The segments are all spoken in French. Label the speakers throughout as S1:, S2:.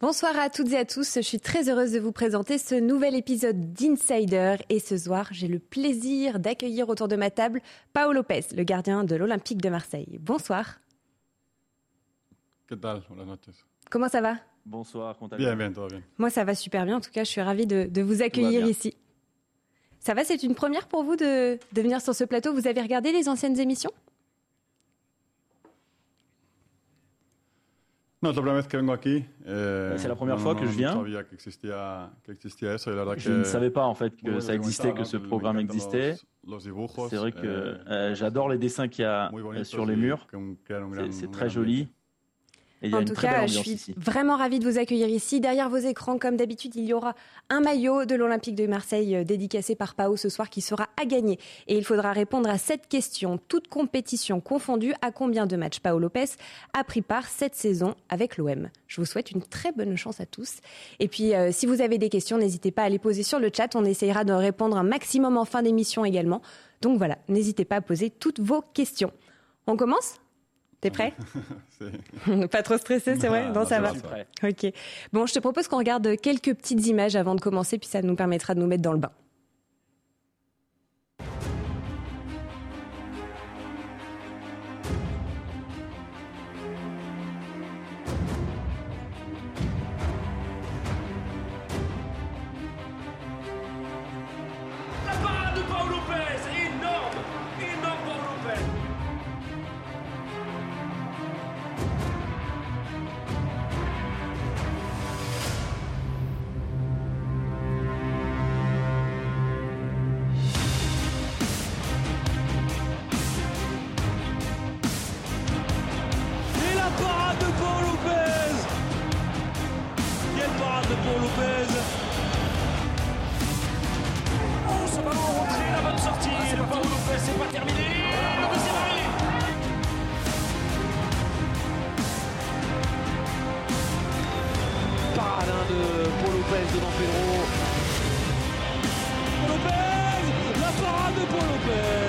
S1: Bonsoir à toutes et à tous. Je suis très heureuse de vous présenter ce nouvel épisode d'Insider. Et ce soir, j'ai le plaisir d'accueillir autour de ma table Paolo Lopez, le gardien de l'Olympique de Marseille. Bonsoir.
S2: ¿Qué tal? Buenas noches.
S1: Comment ça va?
S3: Bonsoir, comment
S2: Bien, bien, todo bien.
S1: Moi, ça va super bien. En tout cas, je suis ravie de, de vous accueillir ici. Ça va, c'est une première pour vous de, de venir sur ce plateau. Vous avez regardé les anciennes émissions?
S2: No, es la primera vez que vengo aquí. eh,
S3: C'est la première
S2: no,
S3: fois que
S2: no
S3: je viens.
S2: verdad
S3: Je ne savais pas en fait que ça existait, que ce.
S2: Me
S3: programme existait. C'est vrai que euh, j'adore les dessins qu'il y a euh, sur les murs. C'est très joli. Et
S1: En tout cas, je suis
S3: ici.
S1: vraiment ravie de vous accueillir ici. Derrière vos écrans, comme d'habitude, il y aura un maillot de l'Olympique de Marseille euh, dédicacé par Pao ce soir qui sera à gagner. Et il faudra répondre à cette question, toute compétition confondue, à combien de matchs Pao Lopez a pris part cette saison avec l'OM. Je vous souhaite une très bonne chance à tous. Et puis, euh, si vous avez des questions, n'hésitez pas à les poser sur le chat. On essayera de répondre un maximum en fin d'émission également. Donc voilà, n'hésitez pas à poser toutes vos questions. On commence T'es prêt. Pas trop stressé, c'est vrai
S2: Non,
S1: Non, ça va. Ok. Bon, je te propose qu'on regarde quelques petites images avant de commencer, puis ça nous permettra de nous mettre dans le bain.
S4: De Paolo Lopez Oh, ce ballon en rentrée, la bonne sortie de Paolo Lopez, c'est pas terminé. Le deuxième arrêt. Parade de Paul Lopez devant Pedro. Paul Lopez La parade de Paul Lopez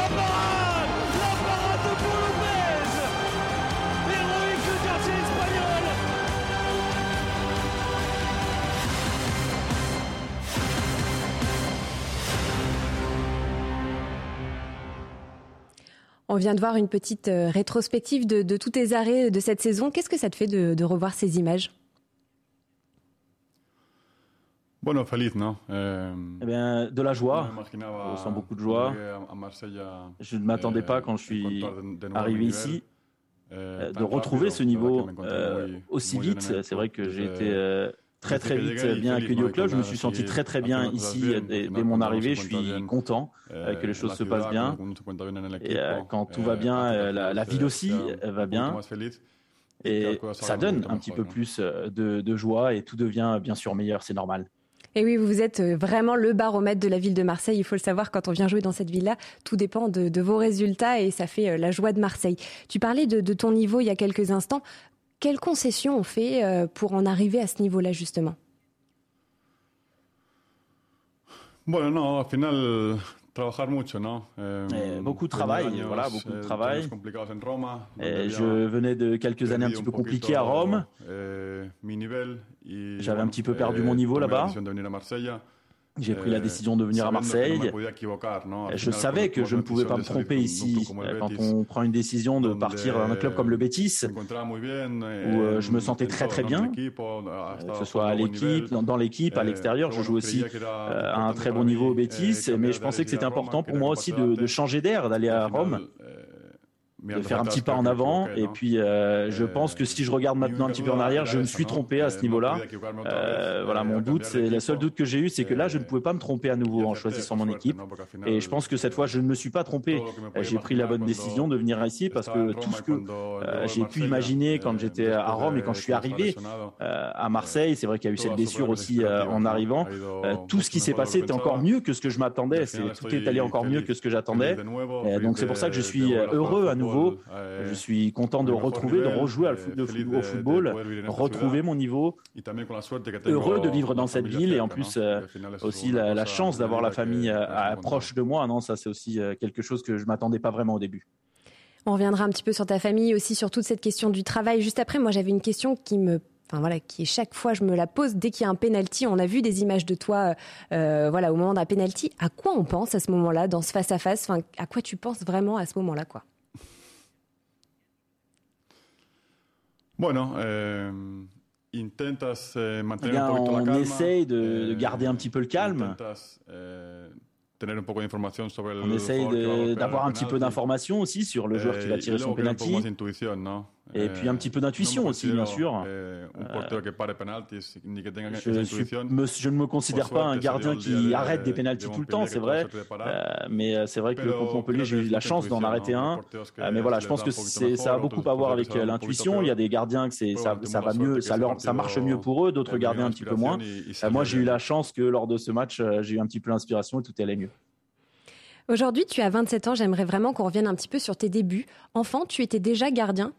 S4: La parade La parade de quartier espagnol.
S1: On vient de voir une petite euh, rétrospective de, tous tes arrêts de cette saison. Qu'est-ce que ça te fait de revoir ces images?
S2: Bueno, feliz, ¿no? Eh,
S3: Eh bien, de la joie. je ressens beaucoup de joie. Je ne m'attendais
S2: eh,
S3: pas quand je suis arrivé ici
S2: eh,
S3: euh, de retrouver ce niveau euh, aussi vite. C'est vrai que j'ai été euh, très très vite bien accueilli au club. Je me suis senti très très bien ici dès, mon arrivée. Je suis content
S2: eh,
S3: que les choses se passent bien. Et quand tout va bien, la, la ville aussi va bien. Et ça donne un petit peu plus de, de joie et tout devient bien sûr meilleur, c'est normal.
S1: Et oui, vous êtes euh, vraiment le baromètre de la ville de Marseille. Il faut le savoir, quand on vient jouer dans cette ville-là, tout dépend de, vos résultats et ça fait euh, la joie de Marseille. Tu parlais de, ton niveau il y a quelques instants. Quelles concessions on fait euh, pour en arriver à ce niveau-là, justement?
S2: Trabajar mucho, ¿no? Eh,
S3: Eh, beaucoup de travail,
S2: años,
S3: voilà, beaucoup de
S2: eh,
S3: travail.
S2: en Roma, había
S3: je venais de quelques années un petit peu compliquées à Rome.
S2: eh,
S3: J'avais un petit peu perdu
S2: eh,
S3: mon niveau là-bas. J'ai pris la
S2: eh,
S3: décision de venir à Marseille. Je savais que je ne pouvais pas me tromper ici euh, quand on prend une décision de partir dans un club comme le Betis, où euh, je me sentais
S2: en
S3: très très bien, euh, que ce soit à l'équipe, dans, l'équipe, à l'extérieur. Je joue aussi euh, à un très bon niveau au Betis, mais je pensais que c'était important pour moi aussi de, changer d'air, d'aller à Rome. De faire un petit pas en avant. Et puis, euh, je pense que si je regarde maintenant un petit peu en arrière, je me suis trompé à ce niveau-là. Euh, voilà, mon doute, c'est le seul doute que j'ai eu, c'est que là, je ne pouvais pas me tromper à nouveau en choisissant mon équipe. Et je pense que cette fois, je ne me suis pas trompé. J'ai pris la bonne décision de venir ici parce que tout ce que euh, j'ai pu imaginer quand j'étais à Rome et quand je suis arrivé à Marseille, c'est vrai qu'il y a eu cette blessure aussi en arrivant. tout ce qui s'est passé était encore mieux que ce que je m'attendais. Tout est allé encore mieux que ce que j'attendais. Donc c'est pour ça que je suis heureux à nouveau je suis content de retrouver, de rejouer au football, retrouver mon niveau. Heureux de vivre dans cette ville et en plus euh, aussi la, chance d'avoir la famille euh, proche de moi. Non, ça c'est aussi euh, quelque chose que je m'attendais pas vraiment au début.
S1: On reviendra un petit peu sur ta famille aussi, sur toute cette question du travail. Juste après, moi j'avais une question qui me Enfin, voilà, qui est chaque fois je me la pose dès qu'il y a un penalty. On a vu des images de toi, voilà, au moment d'un penalty. À quoi on pense à ce moment-là, dans ce face à face Enfin, à quoi tu penses vraiment à ce moment-là, quoi?
S2: Bueno, eh, intentas eh, mantener
S3: eh bien,
S2: un poquito
S3: on
S2: la calma.
S3: essaye de, garder un petit peu le calme.
S2: Intentas, tener un poco de información sobre el
S3: On essaye d'avoir un petit peu d'informations aussi sur le joueur qui va tirer son penalty. Et
S2: Eh,
S3: puis un petit peu d'intuition
S2: no me
S3: aussi, bien sûr.
S2: eh, un portero que pare penaltis ni que tenga
S3: Je,
S2: esa
S3: suis-
S2: intuición.
S3: me- je ne me considère pas un gardien qui arrête des
S2: de
S3: pénaltys tout le temps,
S2: Montpellier
S3: c'est vrai. Euh, mais euh, c'est vrai que
S2: Pero
S3: contre Montpellier, j'ai eu la chance d'en arrêter
S2: ¿no?
S3: un. Euh, mais voilà, je pense que ça a beaucoup à voir avec euh, l'intuition. Il y a des gardiens que ça, va mieux, ça,
S2: ese
S3: leur- ça marche mieux pour eux, d'autres gardiens un petit peu moins. Euh, moi, j'ai eu la chance que lors de ce match, euh, j'ai eu un petit peu l'inspiration et tout allait mieux.
S1: Aujourd'hui, tu as 27 ans. J'aimerais vraiment qu'on revienne un petit peu sur tes débuts. Enfant, tu étais déjà gardien.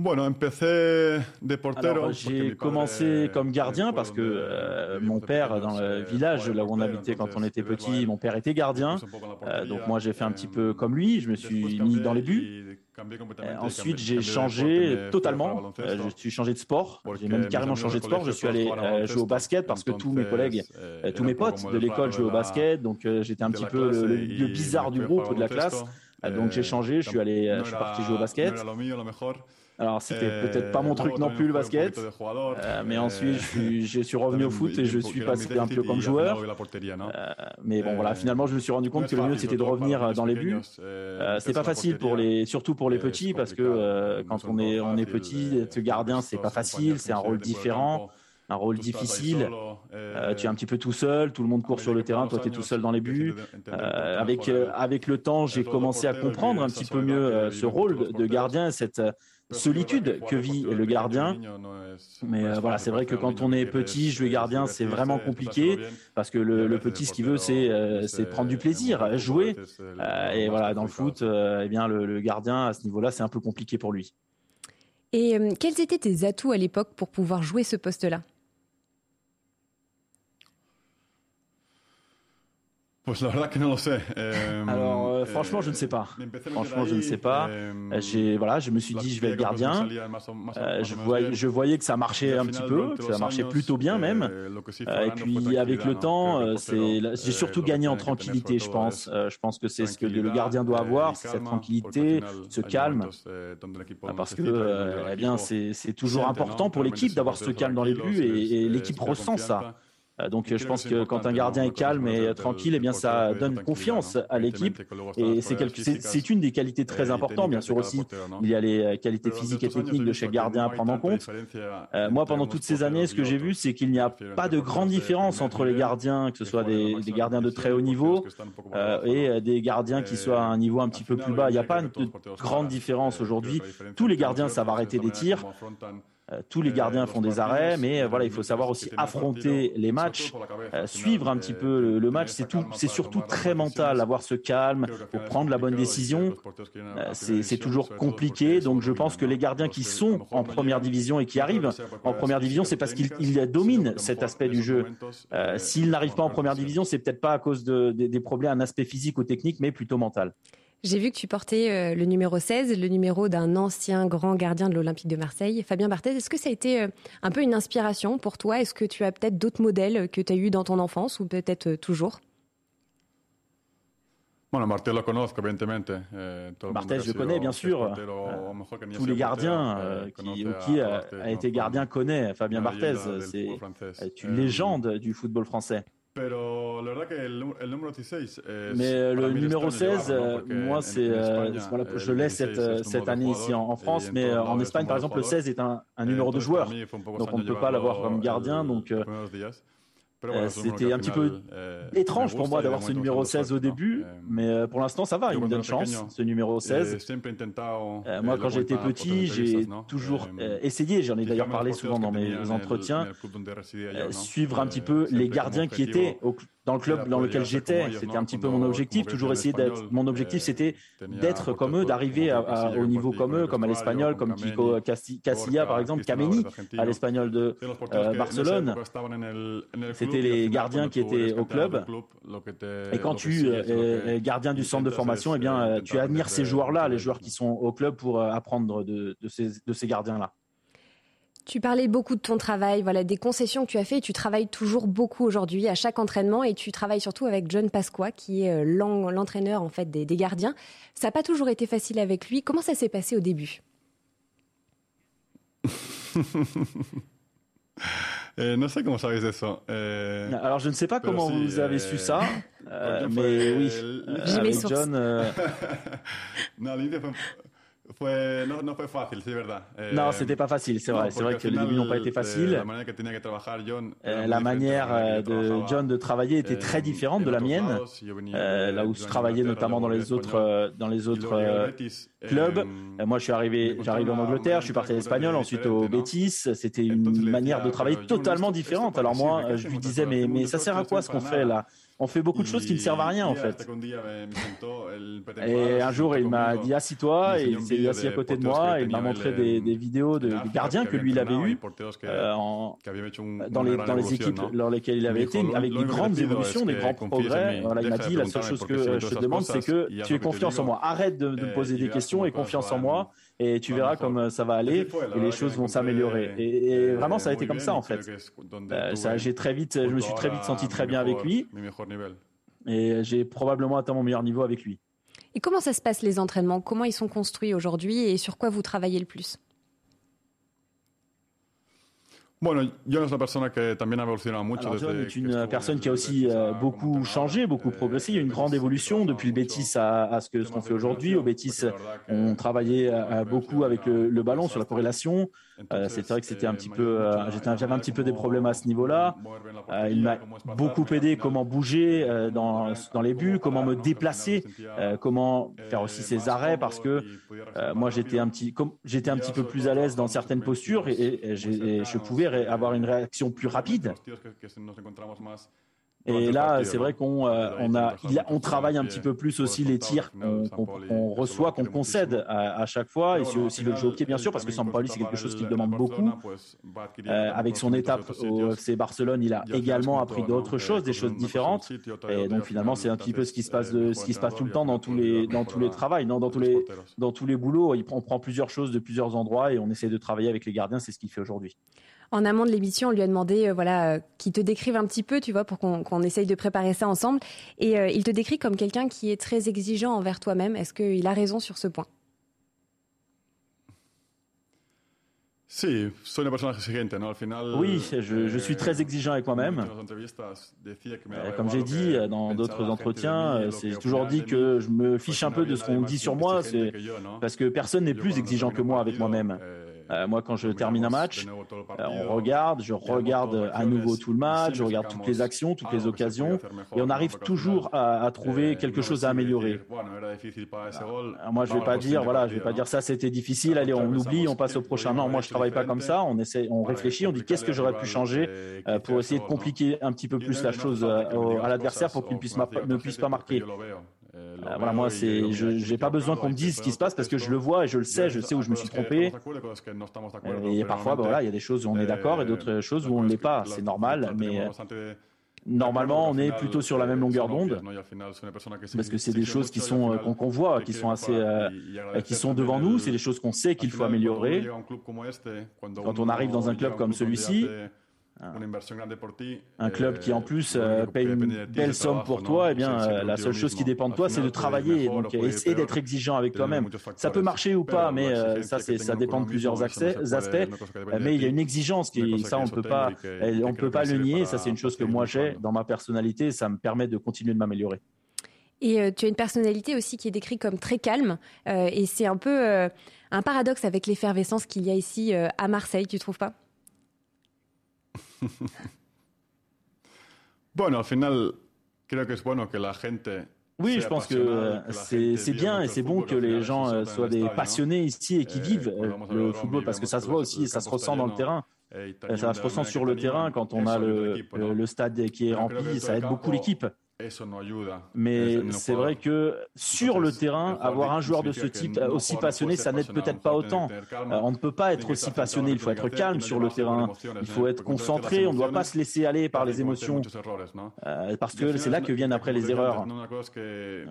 S2: Bueno, empecé de portero.
S3: Alors,
S2: porque mi
S3: j'ai commencé comme gardien parce que euh, mon père, dans le
S2: eh,
S3: village là où on habitait quand on était petit, mon père était gardien. Euh, donc moi, j'ai fait un petit peu
S2: eh,
S3: comme lui. Je me suis mis dans les buts. Euh, ensuite, j'ai changé totalement. Euh, je suis changé de sport. J'ai même carrément changé de sport. Je suis allé euh, jouer au basket parce que tous mes collègues,
S2: eh,
S3: tous mes potes de l'école jouaient au basket. Donc j'étais un petit peu le, le- bizarre du groupe de la classe. donc j'ai changé. Je suis allé, je suis parti jouer au basket. Alors c'était
S2: Eh,
S3: peut-être pas mon truc non plus le basket. Euh, mais
S2: Eh,
S3: ensuite, je suis, je suis revenu au foot et je suis passé un peu comme joueur. Euh, mais bon, voilà, finalement, je me suis rendu compte que le mieux, c'était de revenir dans les buts. Euh, c'est pas facile pour les, surtout pour les petits, parce que euh, quand on est, on est petit, être gardien, c'est pas facile, c'est un rôle différent, un rôle difficile. Euh, tu es un petit peu tout seul, tout le monde court sur le terrain, toi, tu es tout seul dans les buts. Euh, avec, euh, avec le temps, j'ai commencé à comprendre un petit peu mieux euh, ce rôle de- gardien, cette euh, solitude que vit le gardien. Mais euh, voilà, c'est vrai que quand on est petit, jouer gardien, c'est vraiment compliqué parce que le, le petit, ce qu'il veut, c'est euh, c'est prendre du plaisir, jouer. Euh, et voilà, dans le foot, euh, eh bien, le, le gardien, à ce niveau-là, c'est un peu compliqué pour lui.
S1: Et euh, quels étaient tes atouts à l'époque pour pouvoir jouer ce poste-là?
S3: Alors, franchement, je ne sais pas. Franchement, je ne sais pas. Euh, J'ai voilà, je me suis dit, je vais être gardien. Euh, je, voyais,
S2: bien.
S3: je voyais que ça marchait un petit peu, que ça marchait plutôt bien même. Euh, et puis avec le temps, c'est j'ai surtout gagné en tranquillité, je pense. je pense que c'est ce que le gardien doit avoir, cette tranquillité, ce calme. Parce que eh bien, c'est toujours important pour l'équipe d'avoir ce calme dans les buts et, l'équipe ressent ça. Euh, Donc je pense
S2: que
S3: quand un gardien est calme et tranquille, eh bien ça donne confiance
S2: tranquilidad,
S3: à l'équipe. Et c'est une des qualités très importantes, bien sûr aussi. Il y a les euh, qualités physiques et techniques de chaque gardien à prendre en compte. Euh, moi, pendant toutes ces années, ce que j'ai vu, c'est qu'il n'y a pas de grande différence entre les gardiens, que ce soit des, gardiens de très haut niveau euh, et des gardiens qui soient à un niveau un petit peu plus bas. Il n'y a pas de grande différence aujourd'hui. Tous les gardiens savent arrêter des tirs. Euh, Tous les
S2: eh,
S3: gardiens font des arrêts, mais euh, voilà, il faut savoir aussi affronter les matchs, euh, suivre un petit peu le, match. C'est tout, c'est surtout très mental, avoir ce calme pour prendre la bonne décision. Euh, C'est toujours compliqué, donc je pense que les gardiens qui sont en première division et qui arrivent en première division, c'est parce qu'ils dominent cet aspect du jeu. Euh, S'ils n'arrivent pas en première division, c'est peut-être pas à cause de- de- des problèmes, un aspect physique ou technique, mais plutôt mental.
S1: J'ai vu que tu portais euh, le numéro 16, le numéro d'un ancien grand gardien de l'Olympique de Marseille, Fabien Barthez. Est-ce que ça a été euh, un peu une inspiration pour toi? Est-ce que tu as peut-être d'autres modèles que tu as eu dans ton enfance ou peut-être euh, toujours?
S2: Bueno, Martel lo conozco, evidentemente. Eh, todo el mundo
S3: Barthez, je connais, bien sûr. Tous les gardiens euh,
S2: eh,
S3: qui, ou
S2: a-
S3: qui
S2: a
S3: été gardien connaît Fabien Barthez.
S2: leyenda del
S3: C'est
S2: Eh.
S3: Mais le numéro 16, moi, c'est, voilà, je l'ai cette, cette année ici en, France, mais en Espagne, par exemple, le 16 est un, un numéro de joueur. Donc on ne peut pas l'avoir comme gardien. Donc euh, c'était un petit peu euh, étrange pour moi d'avoir ce numéro 16 au début, euh, mais pour l'instant ça va, il me donne chance, ce numéro 16. moi quand j'étais petit, j'ai toujours essayé, j'en ai d'ailleurs parlé souvent dans mes entretiens, suivre un petit peu les gardiens qui étaient dans le club dans lequel j'étais. C'était un petit peu mon objectif, toujours essayer d'être. Mon objectif c'était d'être comme eux, d'arriver au niveau comme eux, comme à l'espagnol, comme Kiko Casilla par exemple, Kameni à l'espagnol de Barcelone c'était les gardiens qui étaient au club. Et quand tu es gardien du centre de formation, eh bien, euh, tu admires ces joueurs-là, les joueurs qui sont au club pour euh, apprendre de, ces, de ces gardiens-là.
S1: Tu parlais beaucoup de ton travail, voilà, des concessions que tu as fait. Tu travailles toujours beaucoup aujourd'hui à chaque entraînement et tu travailles surtout avec John Pasqua, qui est euh, l'entraîneur en fait des, des gardiens. Ça n'a pas toujours été facile avec lui. Comment ça s'est passé au début?
S2: Euh, non sais comment ça ça? Euh,
S3: Alors je ne sais pas comment vous avez su ça, euh, mais oui,
S1: avec
S3: John.
S2: non, l'idée Fue, no, no fue fácil, c'est verdad.
S3: Eh, non, c'était pas facile, c'est vrai. C'est vrai que les débuts n'ont pas été faciles. Eh, la manière eh, de John de travailler était très différente de la mienne. là où je travaillais notamment dans les autres, dans les autres clubs. Moi, je suis arrivé, j'arrive en Angleterre, je suis parti à l'Espagnol, ensuite au Betis. C'était une manière de travailler totalement différente. Alors moi, je lui disais, mais, mais ça sert à quoi ce qu'on fait là? On fait beaucoup de choses qui ne servent à rien en fait. Et un jour, il m'a dit assis-toi et il s'est assis à côté de moi et il m'a montré des, vidéos de, gardiens que lui il avait eu euh, dans, les, dans les équipes dans lesquelles il avait été avec des grandes évolutions, des grands progrès. Voilà, il m'a dit la seule chose que je te demande, c'est que tu aies confiance en moi. Arrête de, me poser des questions et confiance en moi et tu verras comme ça va aller et les choses vont s'améliorer. Et, vraiment, ça a été comme ça en fait. Euh, ça, j'ai très vite, je me suis très vite senti très bien avec lui. Et j'ai probablement atteint mon meilleur niveau avec lui.
S1: Et comment ça se passe les entraînements? Comment ils sont construits aujourd'hui et sur quoi vous travaillez le plus?
S2: Bueno, John es una persona que también ha evolucionado mucho.
S3: Alors John est une personne qui a aussi euh, beaucoup changé, beaucoup progressé. Il y a une grande évolution depuis le Bétis à, à ce que ce qu'on fait aujourd'hui. Au Bétis, on travaillait beaucoup avec le, le, ballon sur la corrélation. Euh, c'est vrai que c'était un petit peu, euh, j'avais un petit peu des problèmes à ce niveau-là. Euh, il m'a beaucoup aidé comment bouger euh, dans, dans les buts, comment me déplacer, comment faire aussi ses arrêts parce que moi j'étais un petit, j'étais un petit peu plus à l'aise dans certaines postures et, et, et je pouvais avoir une réaction plus rapide. Et là, c'est vrai qu'on euh, on a, on travaille un petit peu plus aussi les tirs qu'on reçoit, qu'on concède à, chaque fois, et aussi le jeu au pied, bien sûr, parce que Sampaoli, c'est quelque chose qui demande beaucoup. Euh, avec son étape au FC Barcelone, il a également appris d'autres choses, des choses différentes. Et donc finalement, c'est un petit peu ce qui se passe, de, ce qui se passe tout le temps dans tous les, dans tous les travails, non, dans tous les, dans tous les boulots. On prend plusieurs choses de plusieurs endroits et on essaie de travailler avec les gardiens. C'est ce qu'il fait aujourd'hui
S1: en amont de l'émission, on lui a demandé, euh, voilà, euh, qu'il te décrive un petit peu, tu vois, pour qu'on essaye de préparer ça ensemble. Et euh, il te décrit comme quelqu'un qui est très exigeant envers toi-même. Est-ce qu'il a raison sur ce point?
S3: Oui, je, je, suis très exigeant avec moi-même. Comme j'ai dit dans d'autres entretiens, c'est toujours dit que je me fiche un peu de ce qu'on dit sur moi, parce que personne n'est plus exigeant que moi avec moi-même. Euh, moi, quand je termine un match, euh, on regarde, je regarde à nouveau tout le match, je regarde toutes les actions, toutes les occasions, et on arrive toujours à, trouver quelque chose à améliorer. moi, je vais pas dire, voilà, je vais pas dire ça, c'était difficile, allez, on oublie, on passe au prochain. Non, moi, je travaille pas comme ça. On essaie, on réfléchit, on dit qu'est-ce que j'aurais pu changer euh, pour essayer de compliquer un petit peu plus la chose à l'adversaire pour qu'il ne puisse, ne puisse pas marquer. Euh, voilà, moi, c'est, je n'ai pas besoin qu'on me dise ce qui se passe parce que je le vois et je le sais, je sais où je me suis trompé. Et parfois, voilà, il y a des choses où on est d'accord et d'autres choses où on ne l'est pas. C'est normal, mais euh, normalement, on est plutôt sur la même longueur d'onde parce que c'est des choses qui sont euh, qu'on voit, qui sont assez, qui sont devant nous. C'est des choses qu'on sait qu'il faut améliorer. Quand on arrive dans un club comme celui-ci, un club qui en plus euh, paye une belle somme pour toi, eh bien euh, la seule chose qui dépend de toi, c'est de travailler, donc essayer d'être exigeant avec toi-même. Ça peut marcher ou pas, mais euh, ça ça dépend de plusieurs aspects. Mais il y a une exigence qui ça on peut pas on peut pas le nier. Ça c'est une chose que moi j'ai dans ma personnalité. Ça me permet de continuer de m'améliorer.
S1: Et tu as une personnalité aussi qui est décrite comme très calme, et c'est un peu un paradoxe avec l'effervescence qu'il y a ici à Marseille, tu trouves pas
S2: bueno, al final, creo que es bueno que la gente
S3: oui, je pense que c'est bien et c'est bon que les gens euh, soient des passionnés ici et qui eh, vivent euh, le football parce que ça se voit aussi, ça se ressent dans le terrain. Eh, ça se ressent sur le terrain quand on a le, le stade qui est rempli, ça aide beaucoup l'équipe. Mais c'est vrai que sur le terrain, avoir un joueur de ce type aussi passionné, ça n'aide peut-être pas autant. Euh, on ne peut pas être aussi passionné, il faut être calme sur le terrain, il faut être concentré, on ne doit pas se laisser aller par les émotions, euh, parce que c'est là que viennent après les erreurs.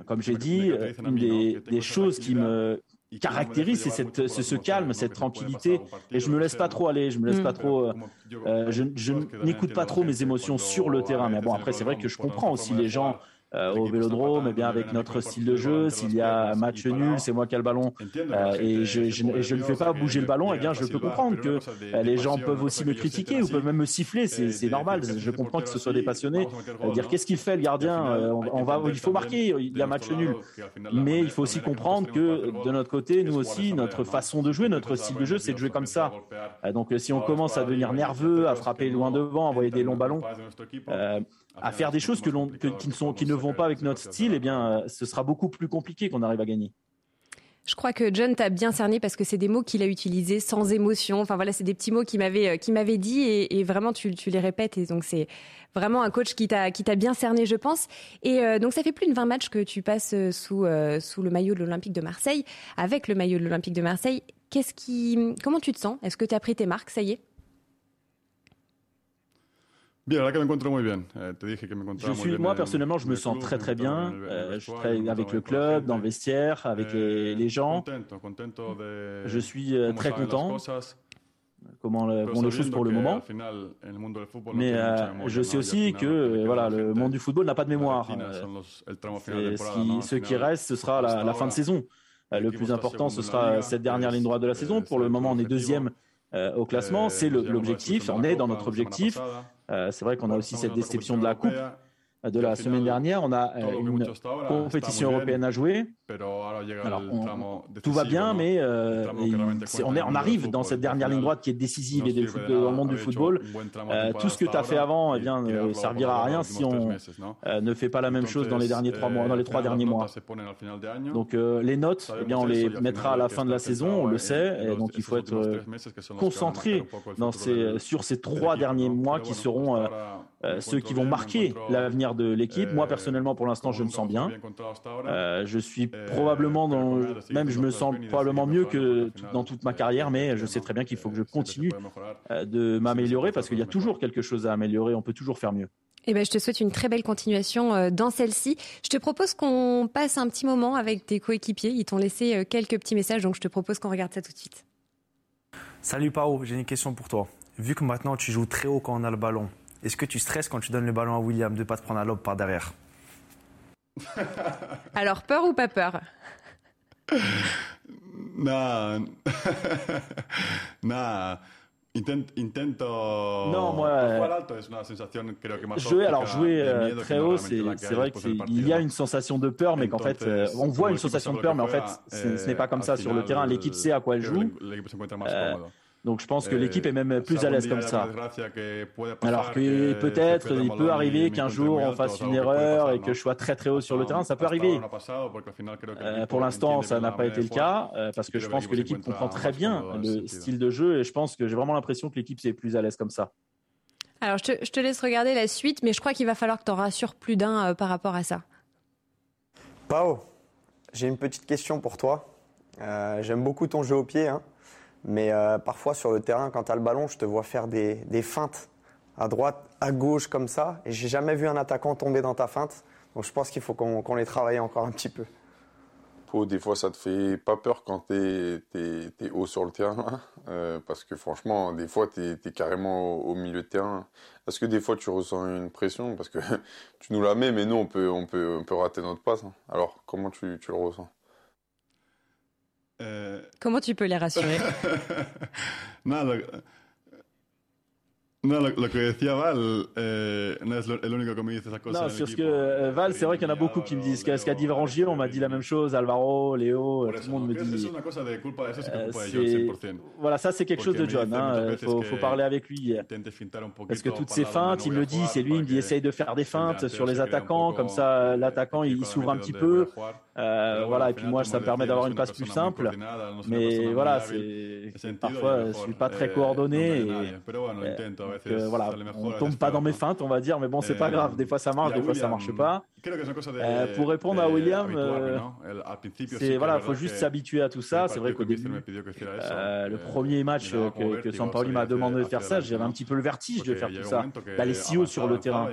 S3: Comme j'ai dit, une des, des choses qui me caractérise, c'est cette, ce calme, cette tranquillité. Et je me laisse pas trop aller, je me laisse pas trop, euh, euh, je, je n'écoute pas trop mes émotions sur le terrain. Mais bon, après, c'est vrai que je comprends aussi les gens euh, au Vélodrome, eh bien avec notre style de jeu, s'il y a un match nul, c'est moi qui ai le ballon. Euh, et je, je, ne fais pas bouger le ballon, eh bien je peux comprendre que euh, les gens peuvent aussi me critiquer ou peuvent même me siffler, c'est normal. Je comprends que ce soit des passionnés, dire qu'est-ce qu'il fait le gardien, on, va, il faut marquer, il y a match nul, mais il faut aussi comprendre que de notre côté, nous aussi, notre façon de jouer, notre style de jeu, c'est de jouer comme ça. Donc si on commence à devenir nerveux, à frapper loin devant, à envoyer des longs ballons à faire des choses que qui, ne sont, qui ne vont pas avec notre style, eh bien, euh, ce sera beaucoup plus compliqué qu'on arrive à gagner.
S1: Je crois que John t'a bien cerné parce que c'est des mots qu'il a utilisés sans émotion. Enfin voilà, c'est des petits mots qu'il m'avait euh, qui m'avait dit et, vraiment tu, tu, les répètes et donc c'est vraiment un coach qui t'a qui t'a bien cerné, je pense. Et euh, donc ça fait plus de 20 matchs que tu passes sous sous le maillot de l'Olympique de Marseille, avec le maillot de l'Olympique de Marseille. Qu'est-ce qui comment tu te sens? Est-ce que tu as pris tes marques? Ça y est?
S3: Je suis, moi, personnellement, je me sens très très bien. Euh, je travaille avec le club, dans le vestiaire, avec eh, les, gens. Je suis euh, très content comment vont les choses pour le moment. Mais euh, je sais aussi que voilà, le monde du football n'a pas de mémoire. ce, qui, reste, ce sera la, la fin de saison. le plus important, ce sera cette dernière ligne droite de la saison. Pour le moment, on est deuxième au classement. C'est l'objectif. On est dans notre objectif. Euh, c'est vrai qu'on a aussi cette déception de la Coupe de la semaine dernière. On a euh, une compétition européenne à jouer. Alors, tout va bien, mais euh, on, est, on, arrive dans cette dernière ligne droite qui est décisive et dans le monde du football. Euh, tout ce que tu as fait avant eh bien, ne servira à rien si on ne fait pas la même chose dans les derniers trois mois, dans les trois derniers mois. Donc les notes, eh bien, on les mettra à la fin de la saison, on le sait, et donc il faut être concentré dans ces, sur ces trois derniers mois qui seront ceux qui vont marquer l'avenir de l'équipe. Moi, personnellement, pour l'instant, je me sens bien. Euh, je suis probablement dans, même je me sens probablement mieux que dans toute ma carrière, mais je sais très bien qu'il faut que je continue euh, de m'améliorer parce qu'il y a toujours quelque chose à améliorer. On peut toujours faire mieux.
S1: Eh ben, je te souhaite une très belle continuation euh, dans celle-ci. Je te propose qu'on passe un petit moment avec tes coéquipiers. Ils t'ont laissé quelques petits messages, donc je te propose qu'on regarde ça tout de suite.
S5: Salut Pao, j'ai une question pour toi. Vu que maintenant tu joues très haut quand on a le ballon, est-ce que tu stresses quand tu donnes le ballon à William de ne pas te prendre un lobe par derrière
S1: Alors, peur ou pas peur?
S2: Non. non. Intento...
S3: Non, moi. Jouer, alors jouer euh, très haut, c'est vrai qu'il y a une sensation de peur, mais qu'en fait, euh, on voit une sensation de peur, mais en fait, ce n'est pas comme ça sur le terrain. L'équipe sait à quoi elle joue. Donc je pense que l'équipe est même plus à l'aise comme ça. Alors que peut-être il peut arriver qu'un jour on fasse une erreur et que je sois très très haut sur le terrain, ça peut arriver. Euh, pour l'instant, ça n'a pas été le cas euh, parce que je pense que l'équipe comprend très bien le style de jeu et je pense que j'ai vraiment l'impression que l'équipe c'est plus à l'aise comme ça.
S1: Alors je te, laisse regarder la suite, mais je crois qu'il va falloir que tu en rassures plus d'un euh, par rapport à ça.
S6: Pao, j'ai une petite question pour toi. J'aime beaucoup ton jeu au pied. Hein. Mais euh, parfois sur le terrain, quand tu as le ballon, je te vois faire des, des, feintes à droite, à gauche comme ça. Et j'ai jamais vu un attaquant tomber dans ta feinte. Donc je pense qu'il faut qu'on les travaille encore un petit peu.
S7: des fois, ça te fait pas peur quand tu es, haut sur le terrain, euh, parce que franchement, des fois, tu es, carrément au, milieu de terrain. Est-ce que des fois, tu ressens une pression? Parce que tu nous la mets, mais nous, on peut, on peut, on peut rater notre passe. Hein. Alors, comment tu, tu le ressens?
S1: Euh, Comment tu peux les rassurer?
S2: Non, Non, lo, que decía Val eh, no es el único que me dice esas cosas.
S3: Non, sur ce que euh, Val, c'est vrai qu'il y en a beaucoup qui me disent ce qu'a dit Rangio, on m'a dit la même chose, Alvaro, Léo, tout le monde me dit. Voilà, ça c'est quelque chose de John. Il hein, faut, faut, parler avec lui. Parce que toutes ces feintes, il me dit, c'est lui, il me dit essaye de faire des feintes sur les attaquants, comme ça l'attaquant il s'ouvre un petit peu. Euh, voilà, et puis moi ça me permet d'avoir une passe plus simple. Mais voilà, c'est parfois je suis pas très coordonné. Et, euh, voilà, on tombe pas dans mes feintes, on va dire, mais bon, c'est pas grave. Des fois ça marche, des fois ça marche pas. Euh, pour répondre à William, euh, c'est voilà, faut juste s'habituer à tout ça. C'est vrai qu'au début, le premier match que, que Sampaoli m'a demandé de faire ça, j'avais un petit peu le vertige de faire tout ça, d'aller si haut sur le terrain.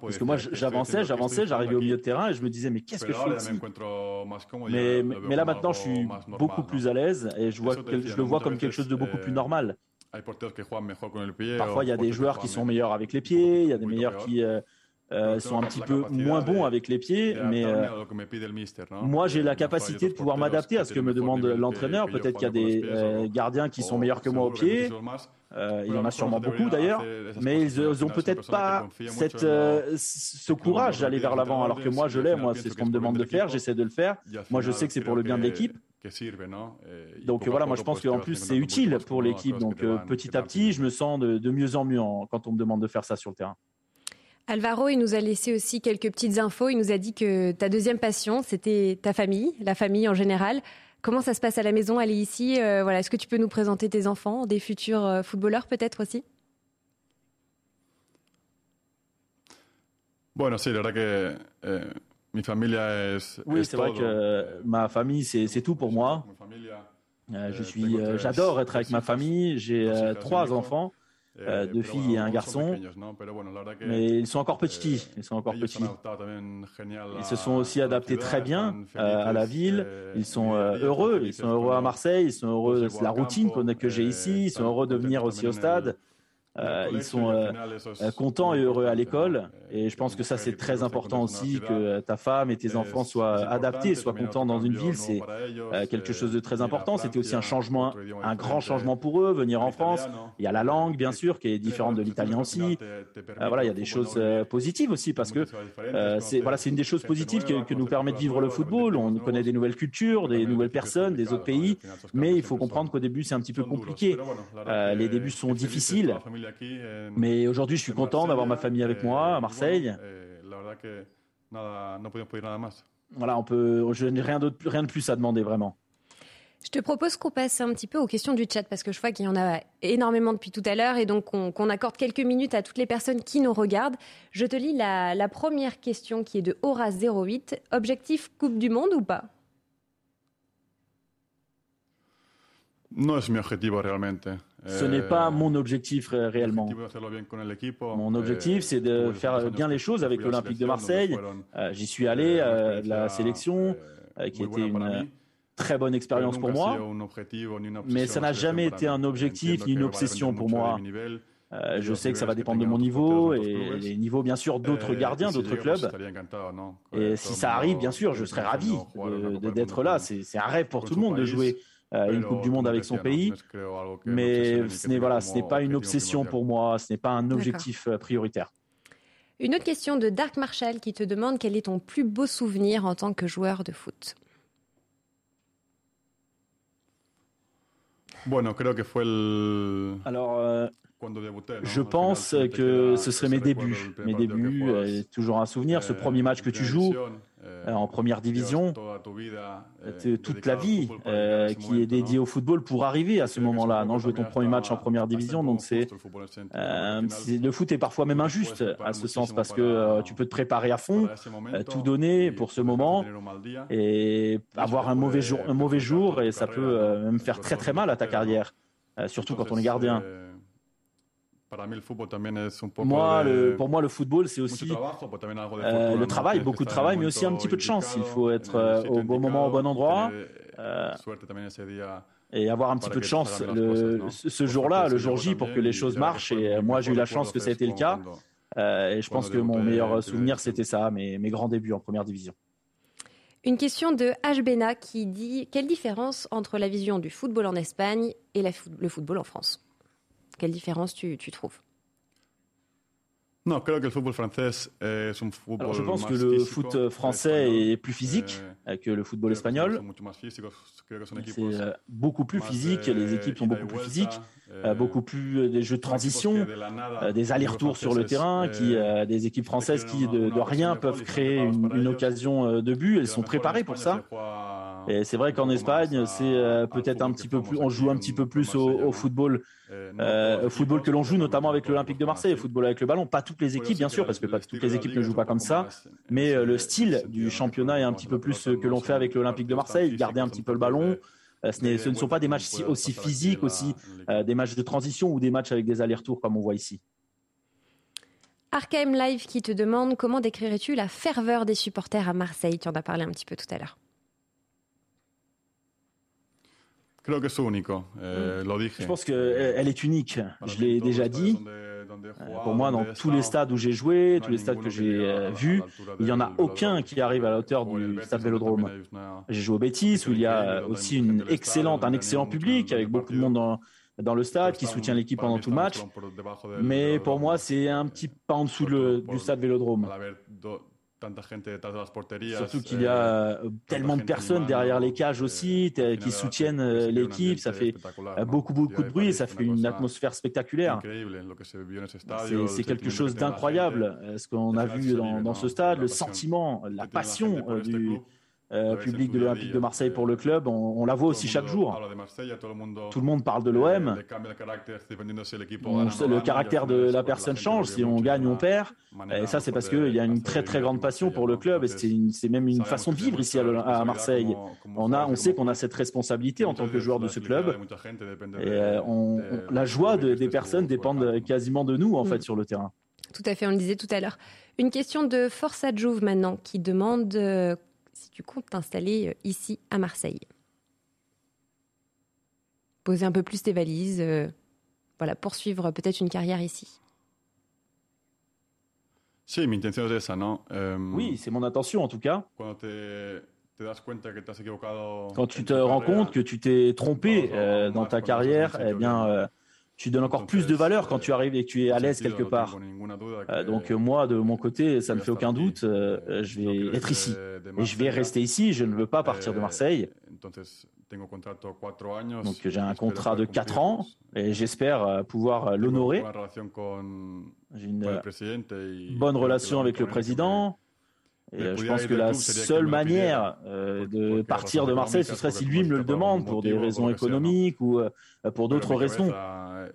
S3: Parce que moi, j'avançais, j'avançais, j'arrivais au milieu de terrain et je me disais, mais qu'est-ce que je fais mais, mais là maintenant, je suis beaucoup plus à l'aise et je vois, je le vois comme quelque chose de beaucoup plus normal. Parfois, il y a des joueurs qui sont meilleurs avec les pieds, il y a des meilleurs qui euh, euh, sont un petit peu moins bons avec les pieds, mais euh, moi j'ai la capacité de pouvoir m'adapter à ce que me demande l'entraîneur. Peut-être qu'il y a des gardiens qui sont meilleurs que moi au pied, il y en a sûrement beaucoup d'ailleurs, mais ils n'ont peut-être pas cette, ce courage d'aller vers l'avant, alors que moi je l'ai, moi c'est ce qu'on me demande de faire, j'essaie de le faire. Moi je sais que c'est pour le bien de l'équipe. Eh, donc voilà, moi je pense qu'en plus c'est utile pour l'équipe. Donc euh, petit à petit, je me sens de, mieux en mieux quand on me demande de faire ça sur le terrain.
S1: Alvaro, il nous a laissé aussi quelques petites infos. Il nous a dit que ta deuxième passion, c'était ta famille, la famille en général. Comment ça se passe à la maison? Elle est ici. Euh, voilà, est-ce que tu peux nous présenter tes enfants, des futurs euh, footballeurs peut-être aussi?
S2: Bueno, sí, la verdad que eh,
S3: oui, c'est vrai que ma famille, c'est tout pour moi. Euh, je suis, euh, j'adore être avec ma famille. J'ai euh, trois enfants, deux filles et un garçon. Mais ils sont encore petits. Ils sont encore petits. Ils se sont aussi adaptés très bien à la ville. Ils sont heureux. Ils sont heureux à Marseille. Ils sont heureux de la routine que j'ai ici. Ils sont heureux de venir aussi au stade. Euh, ils sont euh, euh, contents et heureux à l'école. Et je pense que ça, c'est très important aussi, que ta femme et tes enfants soient adaptés, soient contents dans une ville. C'est quelque chose de très important. C'était aussi un changement, un grand changement pour eux, venir en France. Il y a la langue, bien sûr, qui est différente de l'italien aussi. voilà, il y a des choses positives aussi, parce que c'est voilà, c'est une des choses positives que, que nous permet de vivre le football. On connaît des nouvelles cultures, des nouvelles personnes, des autres pays. Mais il faut comprendre qu'au début, c'est un petit peu compliqué. les débuts sont difficiles. Mais aujourd'hui, je suis content d'avoir ma famille avec moi à Marseille. Voilà, on peut, je n'ai rien, rien de plus à demander vraiment.
S1: Je te propose qu'on passe un petit peu aux questions du chat parce que je vois qu'il y en a énormément depuis tout à l'heure et donc qu'on accorde quelques minutes à toutes les personnes qui nous regardent. Je te lis la, la première question qui est de Horace08. Objectif Coupe du Monde ou pas?
S2: No es mi objetivo realmente.
S3: Ce n'est pas mon objectif réellement. Mon objectif, c'est de faire bien les choses avec l'Olympique de Marseille. Euh, j'y suis allé, euh, la sélection, euh, qui était une très bonne expérience pour moi. Mais ça n'a jamais été un objectif ni une obsession pour moi. je sais que ça va dépendre de mon niveau et les niveaux, bien sûr, d'autres gardiens, d'autres clubs. Et si ça arrive, bien sûr, je serais ravi d'être là. C'est un rêve pour tout le monde de jouer euh, une Coupe du Monde avec son pays. Mais ce n'est voilà, ce n'est pas une obsession pour moi, ce n'est pas un objectif euh, prioritaire.
S1: Une autre question de Dark Marshall qui te demande quel est ton plus beau souvenir en tant que joueur de foot.
S3: Alors, euh, je pense que ce serait mes débuts. Mes débuts, toujours un souvenir. Ce premier match que tu joues, euh, en première division, euh, toute la vie euh, qui est dédiée au football pour arriver à ce moment-là, non? Jouer ton premier match en première division. Donc c'est le foot est parfois même injuste à ce sens parce que tu peux te préparer à fond, tout donner pour ce moment et avoir un mauvais jour, un mauvais jour et ça peut même faire très très mal à ta carrière, surtout quand on est gardien. Moi, pour moi, le football, c'est aussi euh, le travail, beaucoup de travail, mais aussi un petit peu de chance. Il faut être euh, au bon moment, au bon endroit. Euh, et avoir un petit peu de chance ce jour-là, le jour J, pour que les choses marchent. Et moi, j'ai eu la chance que ça a été le cas. et je pense que mon meilleur souvenir, c'était ça, mes, mes grands débuts en première division.
S1: Une question de H. qui dit Quelle différence entre la vision du football en Espagne et le football en France? Quelle différence tu, trouves
S2: non, creo que le football un football
S3: Alors, je pense que le foot français est plus physique eh, que le football espagnol. C'est euh, beaucoup plus physique, les équipes sont beaucoup plus physiques, euh, beaucoup plus euh, des jeux de transition, des allers-retours sur le terrain, qui, des équipes françaises qui de, rien peuvent créer une, occasion de but, elles sont préparées pour ça. Et c'est vrai qu'en Espagne, c'est peut-être un petit peu plus, on joue un petit peu plus au football euh, football que l'on joue notamment avec l'Olympique de Marseille, football avec le ballon. Pas toutes les équipes, bien sûr, parce que pas toutes les équipes ne jouent pas comme ça. Mais euh, le style du championnat est un petit peu plus que l'on fait avec l'Olympique de Marseille, garder un petit peu le ballon. Euh, ce, ce, ne sont pas des matchs aussi physiques, aussi des matchs de transition ou des matchs avec des allers-retours comme on voit ici.
S1: Arkham Live qui te demande comment décrirais-tu la ferveur des supporters à Marseille? Tu en as parlé un petit peu tout à l'heure.
S2: Eh, mm.
S3: Je pense qu'elle est unique. Je l'ai déjà dit. Euh, pour moi, dans tous les stades où j'ai joué, tous les stades que j'ai euh, vus, il n'y en a aucun qui arrive à la hauteur du stade Vélodrome. J'ai joué au Bétis où il y a aussi une excellente, un excellent public avec beaucoup de monde dans, dans le stade qui soutient l'équipe pendant tout le match. Mais pour moi, c'est un petit pas en dessous du stade Vélodrome. Surtout qu'il y a euh, euh, tellement de personnes derrière les cages aussi qui soutiennent euh, l'équipe. Ça fait beaucoup, beaucoup de bruit et ça fait une atmosphère spectaculaire. C'est quelque chose d'incroyable ce qu'on a vu dans, dans, ce stade, le sentiment, la passion du, euh, public de l'Olympique de Marseille pour le club, on, la voit aussi chaque jour. Tout le monde parle de l'OM. Le caractère de la personne change. Si on gagne, on perd. Et ça, c'est parce qu'il y a une très très grande passion pour le club. Et c'est même une façon de vivre ici à, Marseille. On, a, on sait qu'on a cette responsabilité en tant que joueur de ce club. Et euh, on, la joie des personnes dépend quasiment de nous en fait sur le terrain.
S1: Tout à fait, on le disait tout à l'heure. Une question de Force Jouve maintenant qui demande euh, si tu comptes t'installer euh, ici à Marseille. Poser un peu plus tes valises, euh, voilà, poursuivre peut-être une carrière ici.
S3: Ehm, oui, c'est mon intention en tout cas. Quand tu te rends compte que tu t'es trompé euh, dans ta carrière, eh bien, tu donnes encore plus de valeur quand tu arrives et que tu es à l'aise quelque part. Euh, donc moi, de mon côté, ça ne fait aucun doute, euh, je vais être ici. Et je vais rester ici, je ne veux pas partir de Marseille. Donc j'ai un contrat de 4 ans et j'espère euh, pouvoir l'honorer. J'ai une bonne relation avec le président. Et euh, je pense que la seule manière euh, de partir de Marseille, ce serait si lui me le demande pour des raisons économiques ou euh, pour d'autres raisons.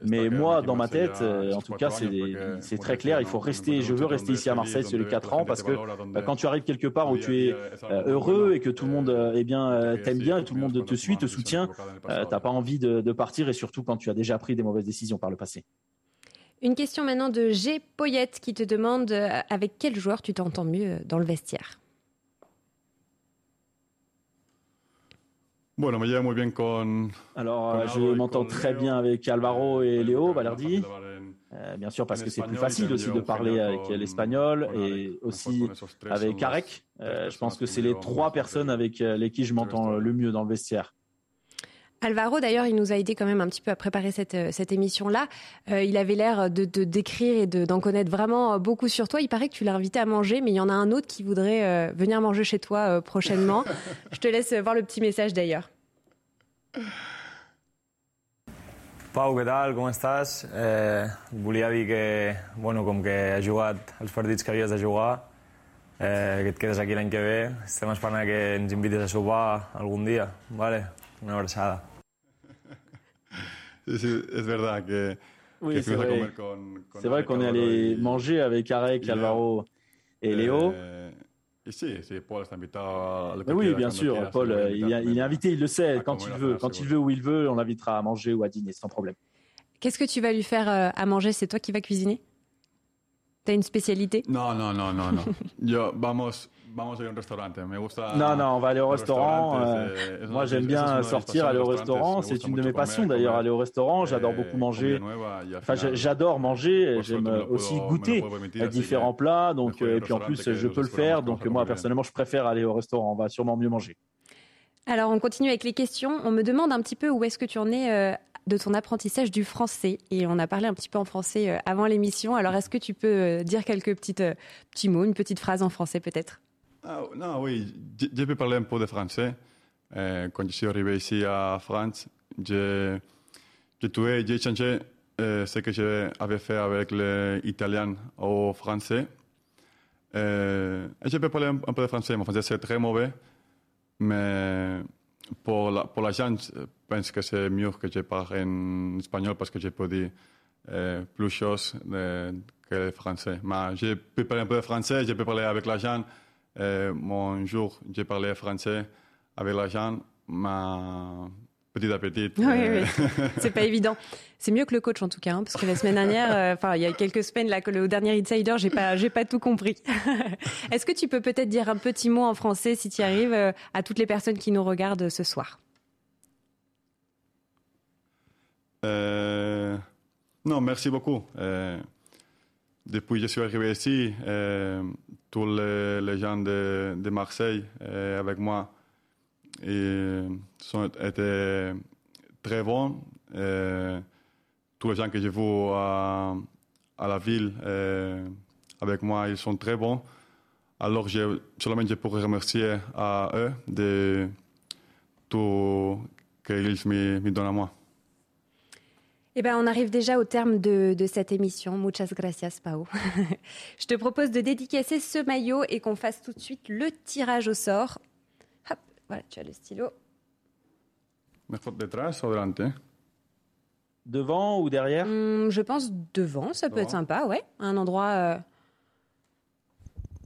S3: Mais moi, dans ma tête, en tout cas, c'est très clair. Il faut rester. Je veux rester ici à Marseille sur les quatre ans parce que quand tu arrives quelque part où tu es heureux et que tout le monde eh bien t'aime bien et tout le monde te suit, te soutient, t'as pas envie de partir et surtout quand tu as déjà pris des mauvaises décisions par le passé.
S1: Une question maintenant de G. Poyette qui te demande euh, avec quel joueur tu t'entends mieux dans le vestiaire?
S3: Alors, euh, je m'entends très bien avec Alvaro et Léo Balerdi. Euh, bien sûr, parce que c'est plus facile aussi de parler avec l'espagnol et aussi avec Karek. je pense que c'est les trois personnes avec lesquelles je m'entends le mieux dans le vestiaire.
S1: Alvaro, d'ailleurs, il nous a aidé quand même un petit peu à préparer cette, euh, émission-là. Euh, il avait l'air de, décrire et d'en connaître vraiment euh, beaucoup sur toi. Il paraît que tu l'as invité à manger, mais il y en a un autre qui voudrait venir manger chez toi prochainement. Je te laisse voir le petit message d'ailleurs.
S8: Pau, què tal? Com estàs? Eh, volia dir que, bueno, com que has jugat els partits que havies de jugar, eh, que et quedes aquí l'any que ve, estem esperant que ens invitis a sopar algun dia. Vale? Una abraçada.
S2: C'est verdad que.
S3: Oui, c'est vrai. C'est vrai qu'on est allé manger avec Arek, Alvaro et Léo.
S2: Ici, Paul invité
S3: Oui, bien sûr, Paul, il, il, est invité, il le sait, quand il veut. Quand il veut ou il veut, on l'invitera à manger ou à dîner, sans problème.
S1: Qu'est-ce que tu vas lui faire à manger? C'est toi qui vas cuisiner? T'as une spécialité?
S2: Non, non, non, non, non. Yo, vamos, vamos a un restaurant. Me gusta
S3: non, non, on va aller au restaurant. Euh, moi, j'aime bien sortir, aller au restaurant. C'est une de mes passions d'ailleurs, aller au restaurant. J'adore beaucoup manger. Enfin, j'adore manger. J'aime aussi goûter à différents plats. Donc, et puis en plus, je peux le faire. Donc, moi, personnellement, je préfère aller au restaurant. On va sûrement mieux manger.
S1: Alors, on continue avec les questions. On me demande un petit peu où est-ce que tu en es euh, de ton apprentissage du français. Et on a parlé un petit peu en français euh, avant l'émission. Alors, est-ce que tu peux euh, dire quelques petites, euh, petits mots, une petite phrase en français peut-être?
S2: Ah, Non, oui, je peux parler un peu de français. quand je suis arrivé ici à France, j'ai j'ai changé ce que j'avais fait avec l'italien au français. je peux parler un, peu de français. Mon français, c'est très mauvais. Mais pour la, pour la je pense que c'est mieux que je parle en espagnol parce que je peux dire euh, plus de choses que le français. Mais je peux parler un peu de français, je peux parler avec la. Euh, mon jour, j'ai parlé français avec la gente, mais petit à petit.
S1: Oui, oui. c'est pas évident. C'est mieux que le coach en tout cas, hein, parce que la semaine dernière, euh, enfin il y a quelques semaines là, le dernier Insider, j'ai pas, j'ai pas tout compris. Est-ce que tu peux peut-être dire un petit mot en français si tu y arrives euh, à toutes les personnes qui nous regardent ce soir?
S2: Euh, Non, merci beaucoup. depuis que je suis arrivé ici, tous les, gens de, de Marseille avec moi et sont, étaient très bons. tous les gens que je vois à, la ville avec moi, ils sont très bons. Alors, je, seulement je pourrais remercier à eux de tout qu'ils me, me donnent à moi.
S1: Eh ben, on arrive déjà au terme de, de cette émission. Muchas gracias, Pao. je te propose de dédicacer ce maillot et qu'on fasse tout de suite le tirage au sort. Voilà, tu as le stylo.
S2: Mejor detrás o delante
S3: Devant ou derrière?
S1: Hum, Je pense devant, ça peut être sympa, ouais. Un endroit euh,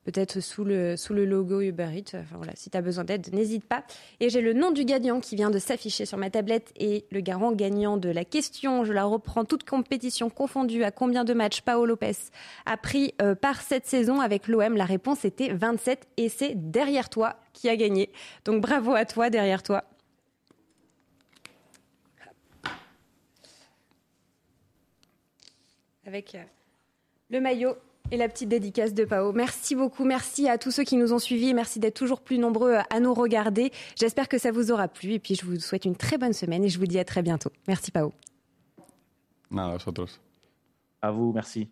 S1: peut-être sous le, sous le logo Uber Eats. Enfin, voilà, si tu as besoin d'aide, n'hésite pas. Et j'ai le nom du gagnant qui vient de s'afficher sur ma tablette et le garant gagnant de la question. Je la reprends, toute compétition confondue. À combien de matchs Paolo Lopez a pris euh, par cette saison avec l'OM La réponse était 27 et c'est derrière toi qui a gagné. Donc bravo à toi derrière toi. Avec euh, le maillot et la petite dédicace de Pao. Merci beaucoup, merci à tous ceux qui nous ont suivis, merci d'être toujours plus nombreux à nous regarder. J'espère que ça vous aura plu et puis je vous souhaite une très bonne semaine et je vous dis à très bientôt. Merci Pao.
S2: Nada.
S3: À vous, merci.